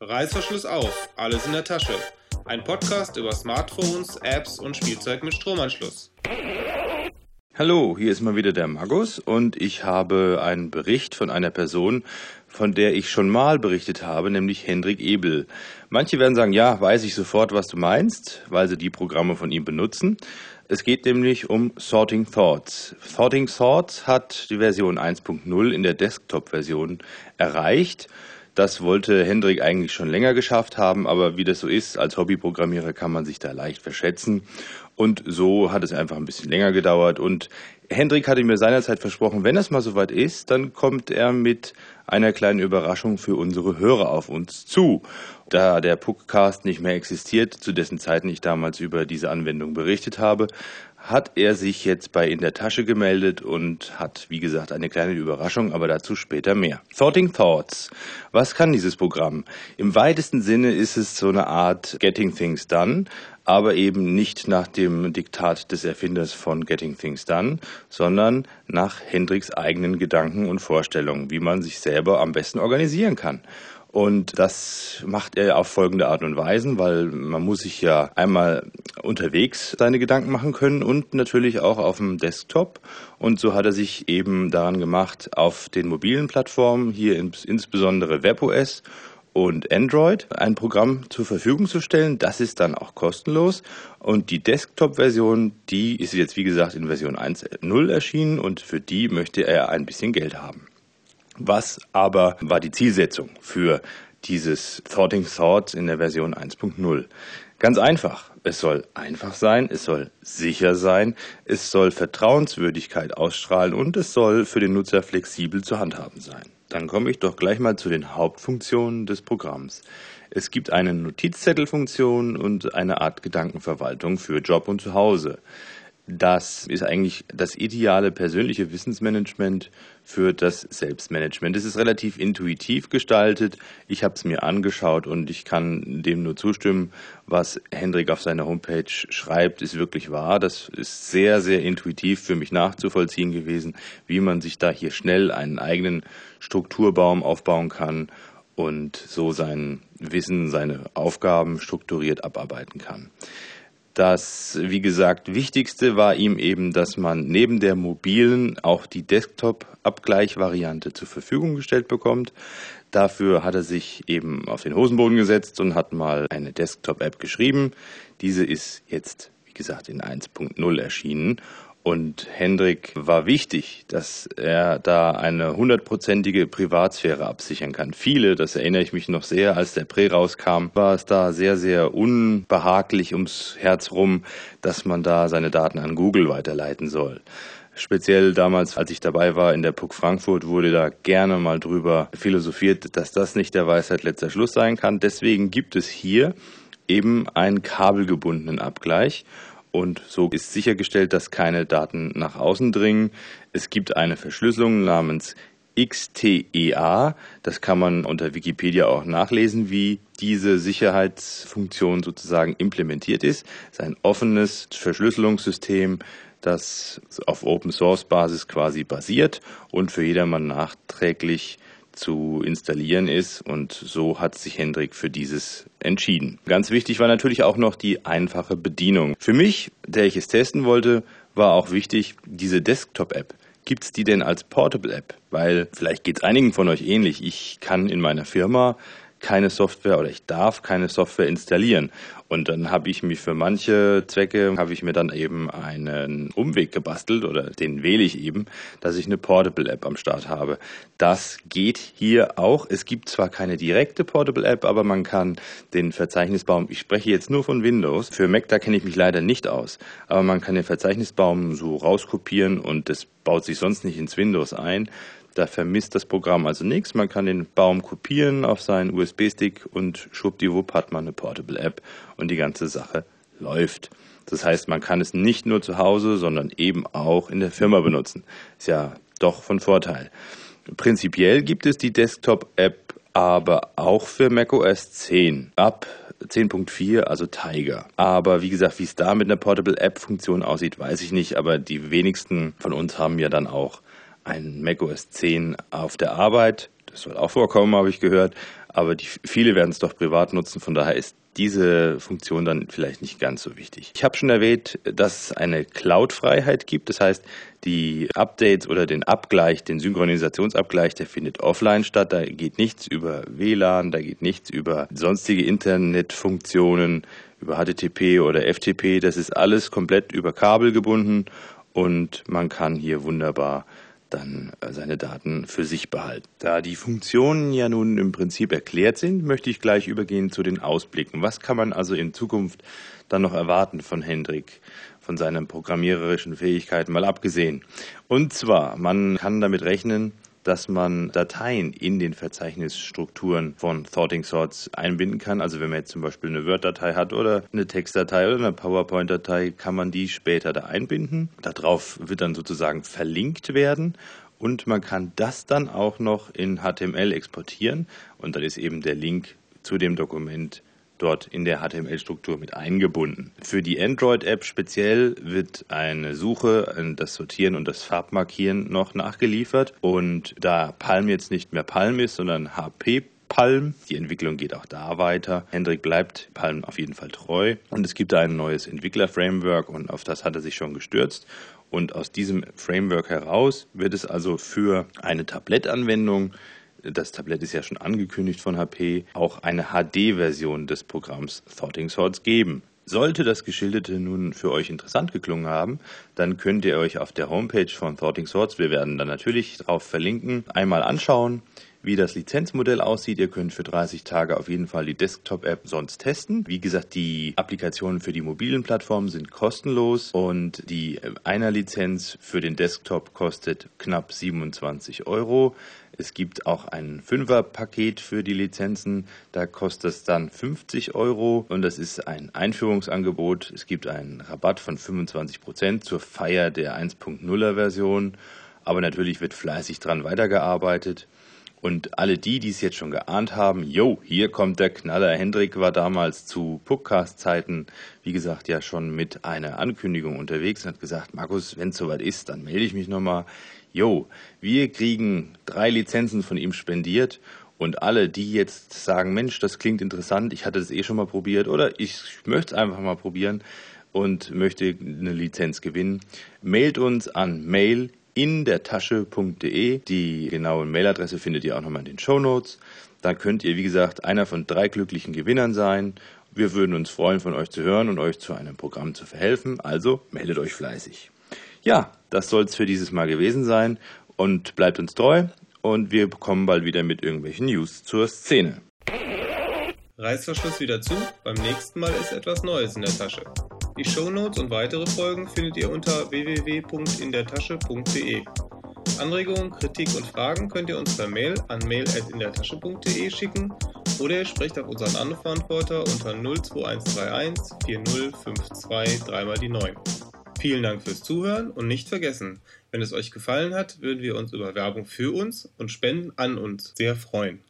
Reißverschluss auf, alles in der Tasche. Ein Podcast über Smartphones, Apps und Spielzeug mit Stromanschluss. Hallo, hier ist mal wieder der Magus und ich habe einen Bericht von einer Person, von der ich schon mal berichtet habe, nämlich Hendrik Ebel. Manche werden sagen, ja, weiß ich sofort, was du meinst, weil sie die Programme von ihm benutzen. Es geht nämlich um Sorting Thoughts. Sorting Thoughts hat die Version 1.0 in der Desktop-Version erreicht. Das wollte Hendrik eigentlich schon länger geschafft haben, aber wie das so ist, als Hobbyprogrammierer kann man sich da leicht verschätzen. Und so hat es einfach ein bisschen länger gedauert. Und Hendrik hatte mir seinerzeit versprochen, wenn es mal soweit ist, dann kommt er mit einer kleinen Überraschung für unsere Hörer auf uns zu. Da der Puckcast nicht mehr existiert, zu dessen Zeiten ich damals über diese Anwendung berichtet habe, hat er sich jetzt bei In der Tasche gemeldet und hat, wie gesagt, eine kleine Überraschung, aber dazu später mehr. Thoughting Thoughts. Was kann dieses Programm? Im weitesten Sinne ist es so eine Art Getting Things Done, aber eben nicht nach dem Diktat des Erfinders von Getting Things Done, sondern nach Hendricks eigenen Gedanken und Vorstellungen, wie man sich selber am besten organisieren kann. Und das macht er auf folgende Art und Weise, weil man muss sich ja einmal unterwegs seine Gedanken machen können und natürlich auch auf dem Desktop. Und so hat er sich eben daran gemacht, auf den mobilen Plattformen, hier insbesondere WebOS und Android ein Programm zur Verfügung zu stellen. Das ist dann auch kostenlos. Und die Desktop-Version, die ist jetzt wie gesagt in Version 1.0 erschienen und für die möchte er ein bisschen Geld haben. Was aber war die Zielsetzung für dieses Thoughting Thoughts in der Version 1.0? Ganz einfach. Es soll einfach sein, es soll sicher sein, es soll Vertrauenswürdigkeit ausstrahlen und es soll für den Nutzer flexibel zu handhaben sein. Dann komme ich doch gleich mal zu den Hauptfunktionen des Programms. Es gibt eine Notizzettelfunktion und eine Art Gedankenverwaltung für Job und Zuhause. Das ist eigentlich das ideale persönliche Wissensmanagement für das Selbstmanagement. Es ist relativ intuitiv gestaltet. Ich habe es mir angeschaut und ich kann dem nur zustimmen, was Hendrik auf seiner Homepage schreibt, ist wirklich wahr. Das ist sehr, sehr intuitiv für mich nachzuvollziehen gewesen, wie man sich da hier schnell einen eigenen Strukturbaum aufbauen kann und so sein Wissen, seine Aufgaben strukturiert abarbeiten kann. Das, wie gesagt, Wichtigste war ihm eben, dass man neben der mobilen auch die Desktop-Abgleichvariante zur Verfügung gestellt bekommt. Dafür hat er sich eben auf den Hosenboden gesetzt und hat mal eine Desktop-App geschrieben. Diese ist jetzt, wie gesagt, in 1.0 erschienen und Hendrik war wichtig, dass er da eine hundertprozentige Privatsphäre absichern kann. Viele, das erinnere ich mich noch sehr, als der Prä rauskam, war es da sehr, sehr unbehaglich ums Herz rum, dass man da seine Daten an Google weiterleiten soll. Speziell damals, als ich dabei war in der PUC Frankfurt, wurde da gerne mal drüber philosophiert, dass das nicht der Weisheit letzter Schluss sein kann. Deswegen gibt es hier eben einen kabelgebundenen Abgleich und so ist sichergestellt, dass keine Daten nach außen dringen. Es gibt eine Verschlüsselung namens XTEA. Das kann man unter Wikipedia auch nachlesen, wie diese Sicherheitsfunktion sozusagen implementiert ist. Es ist ein offenes Verschlüsselungssystem, das auf Open Source Basis quasi basiert und für jedermann nachträglich zu installieren ist. Und so hat sich Hendrik für dieses entschieden. Ganz wichtig war natürlich auch noch die einfache Bedienung. Für mich, der ich es testen wollte, war auch wichtig, diese Desktop-App. Gibt es die denn als Portable-App? Weil vielleicht geht es einigen von euch ähnlich. Ich kann in meiner Firma keine Software oder ich darf keine Software installieren. Und dann habe ich mir für manche Zwecke, habe ich mir dann eben einen Umweg gebastelt oder den wähle ich eben, dass ich eine Portable App am Start habe. Das geht hier auch. Es gibt zwar keine direkte Portable App, aber man kann den Verzeichnisbaum, ich spreche jetzt nur von Windows, für Mac da kenne ich mich leider nicht aus, aber man kann den Verzeichnisbaum so rauskopieren und das baut sich sonst nicht ins Windows ein. Da vermisst das Programm also nichts. Man kann den Baum kopieren auf seinen USB-Stick und schwuppdiwupp hat man eine Portable App und die ganze Sache läuft. Das heißt, man kann es nicht nur zu Hause, sondern eben auch in der Firma benutzen. Ist ja doch von Vorteil. Prinzipiell gibt es die Desktop-App aber auch für macOS 10 ab 10.4, also Tiger. Aber wie gesagt, wie es da mit einer Portable App-Funktion aussieht, weiß ich nicht. Aber die wenigsten von uns haben ja dann auch ein macOS 10 auf der Arbeit. Das soll auch vorkommen, habe ich gehört. aber die, viele werden es doch privat nutzen, von daher ist diese Funktion dann vielleicht nicht ganz so wichtig. Ich habe schon erwähnt, dass es eine Cloud-Freiheit gibt. Das heißt, die Updates oder den Abgleich, den Synchronisationsabgleich, der findet offline statt. Da geht nichts über WLAN, da geht nichts über sonstige Internetfunktionen, über HTTP oder FTP. Das ist alles komplett über Kabel gebunden und man kann hier wunderbar dann äh, seine Daten für sich behalten. Da die Funktionen ja nun im Prinzip erklärt sind, möchte ich gleich übergehen zu den Ausblicken. Was kann man also in Zukunft dann noch erwarten von Hendrik, von seinen programmiererischen Fähigkeiten mal abgesehen? Und zwar, man kann damit rechnen, dass man Dateien in den Verzeichnisstrukturen von Thoughting Sorts einbinden kann. Also wenn man jetzt zum Beispiel eine Word-Datei hat oder eine Textdatei oder eine PowerPoint-Datei, kann man die später da einbinden. Darauf wird dann sozusagen verlinkt werden und man kann das dann auch noch in HTML exportieren und dann ist eben der Link zu dem Dokument dort in der HTML-Struktur mit eingebunden. Für die Android-App speziell wird eine Suche, das Sortieren und das Farbmarkieren noch nachgeliefert. Und da Palm jetzt nicht mehr Palm ist, sondern HP Palm. Die Entwicklung geht auch da weiter. Hendrik bleibt Palm auf jeden Fall treu. Und es gibt ein neues Entwickler-Framework und auf das hat er sich schon gestürzt. Und aus diesem Framework heraus wird es also für eine Tablet-Anwendung das Tablett ist ja schon angekündigt von HP, auch eine HD-Version des Programms Thoughting Swords geben. Sollte das Geschilderte nun für euch interessant geklungen haben, dann könnt ihr euch auf der Homepage von Thoughting Swords, wir werden dann natürlich darauf verlinken, einmal anschauen, wie das Lizenzmodell aussieht. Ihr könnt für 30 Tage auf jeden Fall die Desktop-App sonst testen. Wie gesagt, die Applikationen für die mobilen Plattformen sind kostenlos und die Einer-Lizenz für den Desktop kostet knapp 27 Euro. Es gibt auch ein Fünfer-Paket für die Lizenzen. Da kostet es dann 50 Euro und das ist ein Einführungsangebot. Es gibt einen Rabatt von 25 Prozent zur Feier der 1.0er Version. Aber natürlich wird fleißig dran weitergearbeitet. Und alle die, die es jetzt schon geahnt haben, yo, hier kommt der Knaller. Hendrik war damals zu Puckcast-Zeiten, wie gesagt, ja schon mit einer Ankündigung unterwegs und hat gesagt, Markus, wenn es soweit ist, dann melde ich mich nochmal. Yo, wir kriegen drei Lizenzen von ihm spendiert und alle, die jetzt sagen, Mensch, das klingt interessant, ich hatte das eh schon mal probiert oder ich möchte es einfach mal probieren und möchte eine Lizenz gewinnen, mailt uns an mail in der Tasche.de. Die genaue Mailadresse findet ihr auch nochmal in den Show Notes. Da könnt ihr, wie gesagt, einer von drei glücklichen Gewinnern sein. Wir würden uns freuen, von euch zu hören und euch zu einem Programm zu verhelfen. Also meldet euch fleißig. Ja, das soll es für dieses Mal gewesen sein und bleibt uns treu und wir kommen bald wieder mit irgendwelchen News zur Szene. Reißverschluss wieder zu, beim nächsten Mal ist etwas Neues in der Tasche. Die Shownotes und weitere Folgen findet ihr unter www.indertasche.de. Anregungen, Kritik und Fragen könnt ihr uns per Mail an mail.indertasche.de schicken oder ihr sprecht auf unseren Anrufverantworter unter 02131 4052 3 mal die 9. Vielen Dank fürs Zuhören und nicht vergessen, wenn es euch gefallen hat, würden wir uns über Werbung für uns und Spenden an uns sehr freuen.